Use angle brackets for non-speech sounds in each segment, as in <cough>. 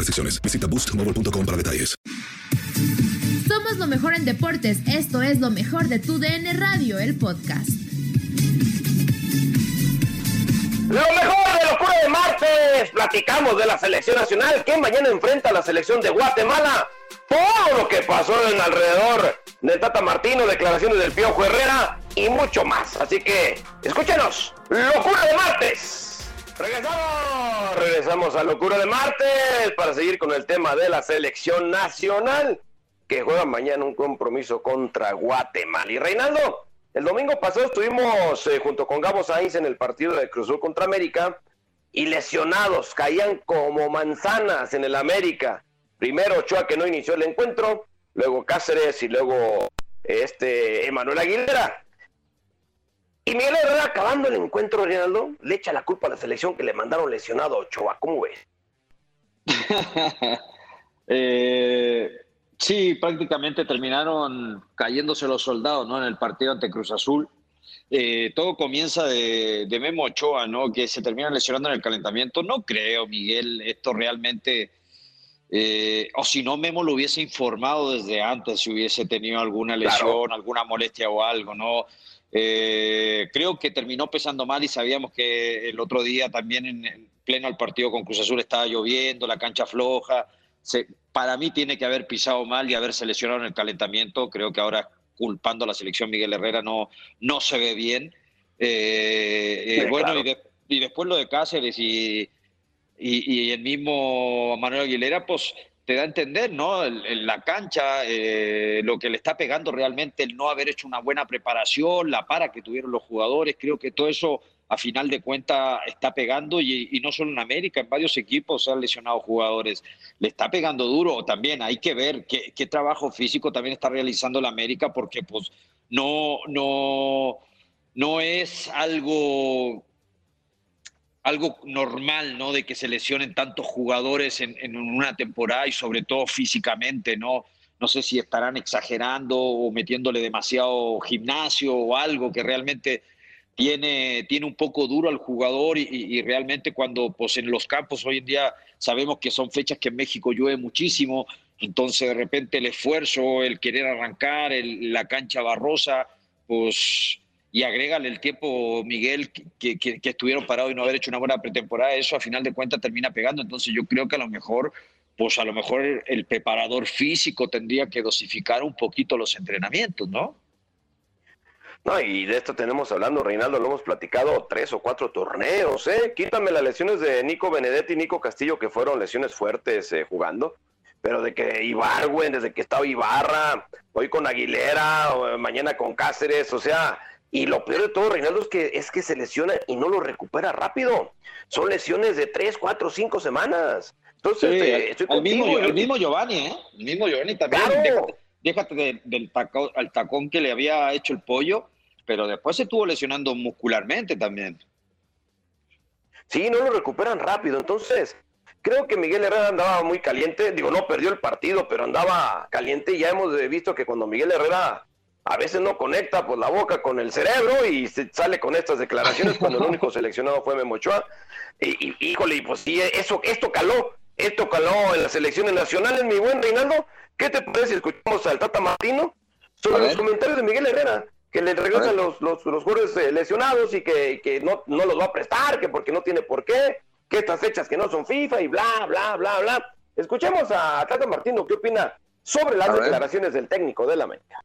restricciones. Visita boostmobile.com para detalles. Somos lo mejor en deportes. Esto es lo mejor de tu DN Radio, el podcast. Lo mejor de locura de martes. Platicamos de la selección nacional que mañana enfrenta a la selección de Guatemala. Todo lo que pasó en alrededor del Tata Martino, declaraciones del Piojo Herrera y mucho más. Así que escúchenos. Locura de martes. Regresamos. Regresamos a Locura de martes para seguir con el tema de la selección nacional que juega mañana un compromiso contra Guatemala. Y Reinaldo, el domingo pasado estuvimos eh, junto con Gabo Sainz en el partido de Cruz Azul contra América y lesionados caían como manzanas en el América. Primero Ochoa que no inició el encuentro, luego Cáceres y luego este Emanuel Aguilera. Y Miguel Herrera acabando el encuentro, Reinaldo, le echa la culpa a la selección que le mandaron lesionado a Ochoa. ¿Cómo ves? <laughs> Eh, sí, prácticamente terminaron cayéndose los soldados ¿no? en el partido ante Cruz Azul. Eh, todo comienza de, de, Memo Ochoa, ¿no? que se termina lesionando en el calentamiento. No creo, Miguel, esto realmente, eh, o si no, Memo lo hubiese informado desde antes si hubiese tenido alguna lesión, claro. alguna molestia o algo. ¿no? Eh, creo que terminó pesando mal y sabíamos que el otro día también en, en pleno al partido con Cruz Azul estaba lloviendo, la cancha floja. Se, para mí tiene que haber pisado mal y haberse lesionado en el calentamiento. Creo que ahora culpando a la selección Miguel Herrera no, no se ve bien. Eh, eh, bueno, claro. y, de, y, después lo de Cáceres y, y, y, el mismo Manuel Aguilera, pues te da a entender, ¿no? En la cancha, eh, lo que le está pegando realmente el no haber hecho una buena preparación, la para que tuvieron los jugadores, creo que todo eso a final de cuentas está pegando y, y, no solo en América, en varios equipos se han lesionado jugadores. Le está pegando duro también, hay que ver qué, qué trabajo físico también está realizando la América porque pues no, no, no es algo algo normal, ¿no? De que se lesionen tantos jugadores en, una temporada y sobre todo físicamente, ¿no? No sé si estarán exagerando o metiéndole demasiado gimnasio o algo que realmente tiene, tiene un poco duro al jugador y, y, realmente cuando pues en los campos hoy en día sabemos que son fechas que en México llueve muchísimo, entonces de repente el esfuerzo, el querer arrancar, el, la cancha barrosa, pues y agrégale el tiempo, Miguel, que, que, estuvieron parados y no haber hecho una buena pretemporada, eso a final de cuentas termina pegando. Entonces yo creo que a lo mejor, pues a lo mejor el preparador físico tendría que dosificar un poquito los entrenamientos, ¿no? No, y de esto tenemos hablando, Reinaldo, lo hemos platicado tres o cuatro torneos, ¿eh? Quítame las lesiones de Nico Benedetti y Nico Castillo, que fueron lesiones fuertes eh, jugando, pero de que Ibargüen, desde que estaba Ibarra, hoy con Aguilera, o mañana con Cáceres, o sea, y lo peor de todo, Reinaldo, es que, es que se lesiona y no lo recupera rápido. Son lesiones de tres, cuatro, cinco semanas. Entonces, eh, el, mismo, el mismo Giovanni, ¿eh? El mismo Giovanni también. Déjate, del tacón, al tacón que le había hecho el pollo, pero después se estuvo lesionando muscularmente también. Sí, no lo recuperan rápido. Entonces, creo que Miguel Herrera andaba muy caliente. Digo, no perdió el partido, pero andaba caliente. Y ya hemos visto que cuando Miguel Herrera a veces no conecta pues, la boca con el cerebro y se sale con estas declaraciones cuando el único <laughs> seleccionado fue Memochoa. Y, y, híjole, pues sí, eso, esto caló. Esto caló en las elecciones nacionales, mi buen Reinaldo. ¿Qué te parece si escuchamos al Tata Martino sobre los comentarios de Miguel Herrera? Que le regresan los, los, los, jugadores eh, lesionados y que, que no, no, los va a prestar, que porque no tiene por qué, que estas fechas que no son FIFA y bla, bla, bla, bla. Escuchemos a Tata Martino qué opina sobre las declaraciones del técnico de la América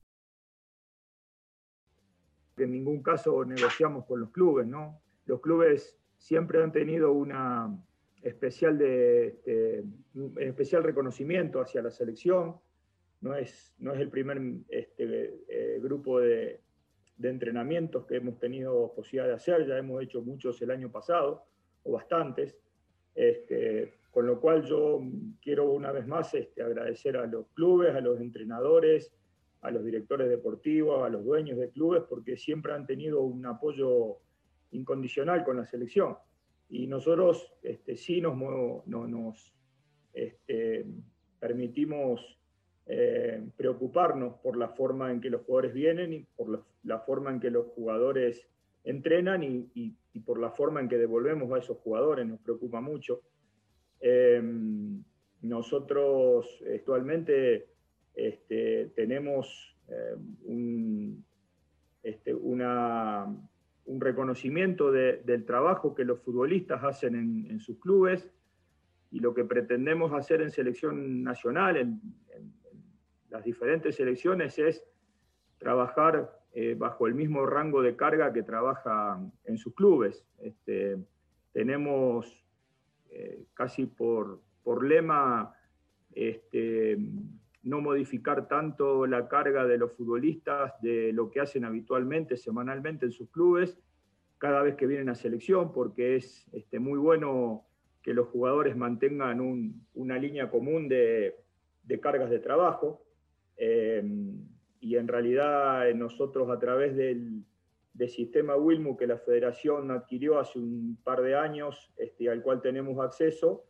en ningún caso negociamos con los clubes, ¿no? Los clubes siempre han tenido una especial, de, este, especial reconocimiento hacia la selección, no es, no es el primer este, eh, grupo de, entrenamientos que hemos tenido posibilidad de hacer, ya hemos hecho muchos el año pasado, o bastantes, este, con lo cual yo quiero una vez más este, agradecer a los clubes, a los entrenadores, a los directores deportivos, a los dueños de clubes, porque siempre han tenido un apoyo incondicional con la selección. Y nosotros este, sí nos, no, nos este, permitimos eh, preocuparnos por la forma en que los jugadores vienen y por la, forma en que los jugadores entrenan y, por la forma en que devolvemos a esos jugadores, nos preocupa mucho. Eh, nosotros actualmente este, tenemos eh, un, este, un, reconocimiento del trabajo que los futbolistas hacen en, sus clubes y lo que pretendemos hacer en selección nacional, en, las diferentes selecciones, es trabajar eh, bajo el mismo rango de carga que trabaja en sus clubes. Este, tenemos eh, casi por, por lema este, no modificar tanto la carga de los futbolistas de lo que hacen habitualmente, semanalmente en sus clubes, cada vez que vienen a selección, porque es este, muy bueno que los jugadores mantengan una línea común de, cargas de trabajo. Eh, y en realidad eh, nosotros a través del, sistema Wilmu que la federación adquirió hace un par de años, este, al cual tenemos acceso,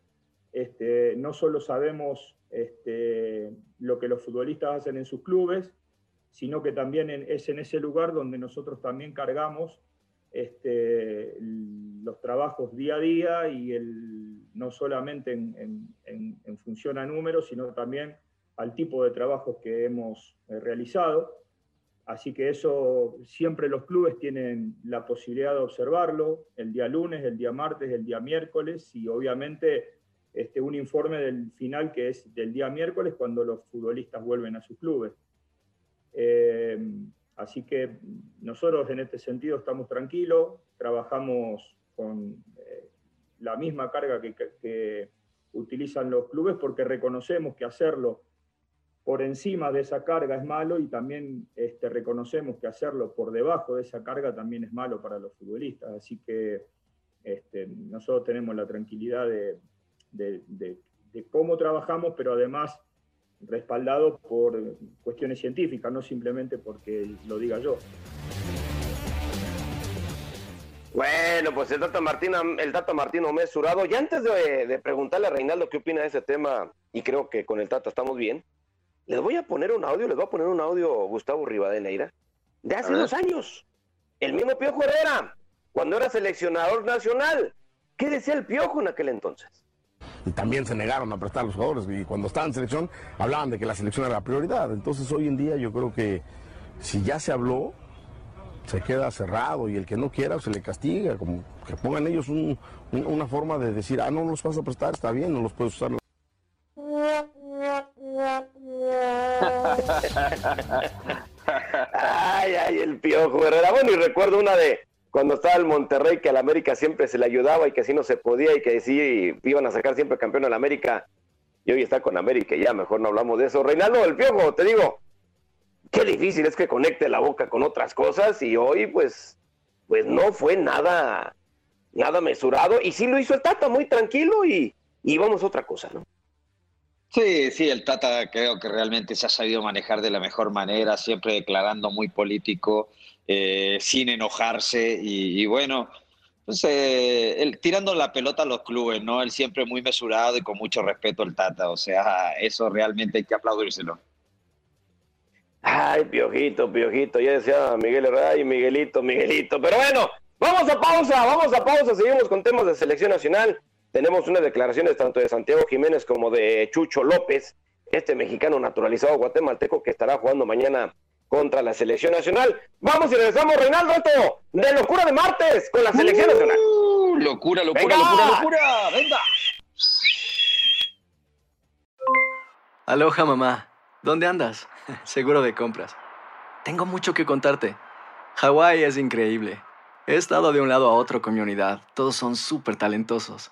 este, no solo sabemos este, lo que los futbolistas hacen en sus clubes, sino que también es en ese lugar donde nosotros también cargamos este, los trabajos día a día y no solamente en, función a números, sino también al tipo de trabajos que hemos eh, realizado. Así que eso siempre los clubes tienen la posibilidad de observarlo el día lunes, el día martes, el día miércoles y obviamente este, un informe del final que es del día miércoles cuando los futbolistas vuelven a sus clubes. Eh, así que nosotros en este sentido estamos tranquilos, trabajamos con eh, la misma carga que, utilizan los clubes porque reconocemos que hacerlo por encima de esa carga es malo y también este, reconocemos que hacerlo por debajo de esa carga también es malo para los futbolistas. Así que este, nosotros tenemos la tranquilidad de, de, cómo trabajamos, pero además respaldado por cuestiones científicas, no simplemente porque lo diga yo. Bueno, pues el Tata Martín, el Tata Martino mesurado. Y antes de, preguntarle a Reinaldo qué opina de ese tema, y creo que con el Tata estamos bien, les voy a poner un audio, les voy a poner un audio Gustavo Rivadeneira, de hace dos años. El mismo Piojo Herrera, cuando era seleccionador nacional. ¿Qué decía el Piojo en aquel entonces? Y también se negaron a prestar los jugadores y cuando estaban en selección hablaban de que la selección era la prioridad. Entonces hoy en día yo creo que si ya se habló, se queda cerrado y el que no quiera se le castiga, como que pongan ellos una forma de decir, ah, no los vas a prestar, está bien, no los puedes usar. <laughs> ay, ay, el piojo Herrera. Bueno, y recuerdo una de cuando estaba el Monterrey, que al América siempre se le ayudaba y que así no se podía y que sí iban a sacar siempre campeón al América. Y hoy está con América, ya mejor no hablamos de eso. Reinaldo, el piojo, te digo, qué difícil es que conecte la boca con otras cosas y hoy pues, pues no fue nada, nada mesurado y sí lo hizo el Tata muy tranquilo y, y vamos a otra cosa, ¿no? Sí, sí, el Tata creo que realmente se ha sabido manejar de la mejor manera, siempre declarando muy político, eh, sin enojarse y, bueno, pues, eh, tirando la pelota a los clubes, ¿no? Él siempre muy mesurado y con mucho respeto el Tata, o sea, eso realmente hay que aplaudírselo. Ay, Piojito, Piojito, ya decía Miguel Herrera y Miguelito, Miguelito, pero bueno, vamos a pausa, vamos a pausa, seguimos con temas de selección nacional. Tenemos unas declaraciones tanto de Santiago Jiménez como de Chucho López, este mexicano naturalizado guatemalteco que estará jugando mañana contra la selección nacional. Vamos y regresamos, Reinaldo, esto de locura de martes con la selección uh, nacional. Locura, locura, locura, locura, venga. Aloha, mamá. ¿Dónde andas? <laughs> Seguro de compras. Tengo mucho que contarte. Hawái es increíble. He estado de un lado a otro con mi unidad. Todos son súper talentosos.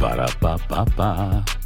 Ba-da-ba-ba-ba.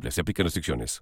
Se aplican restricciones.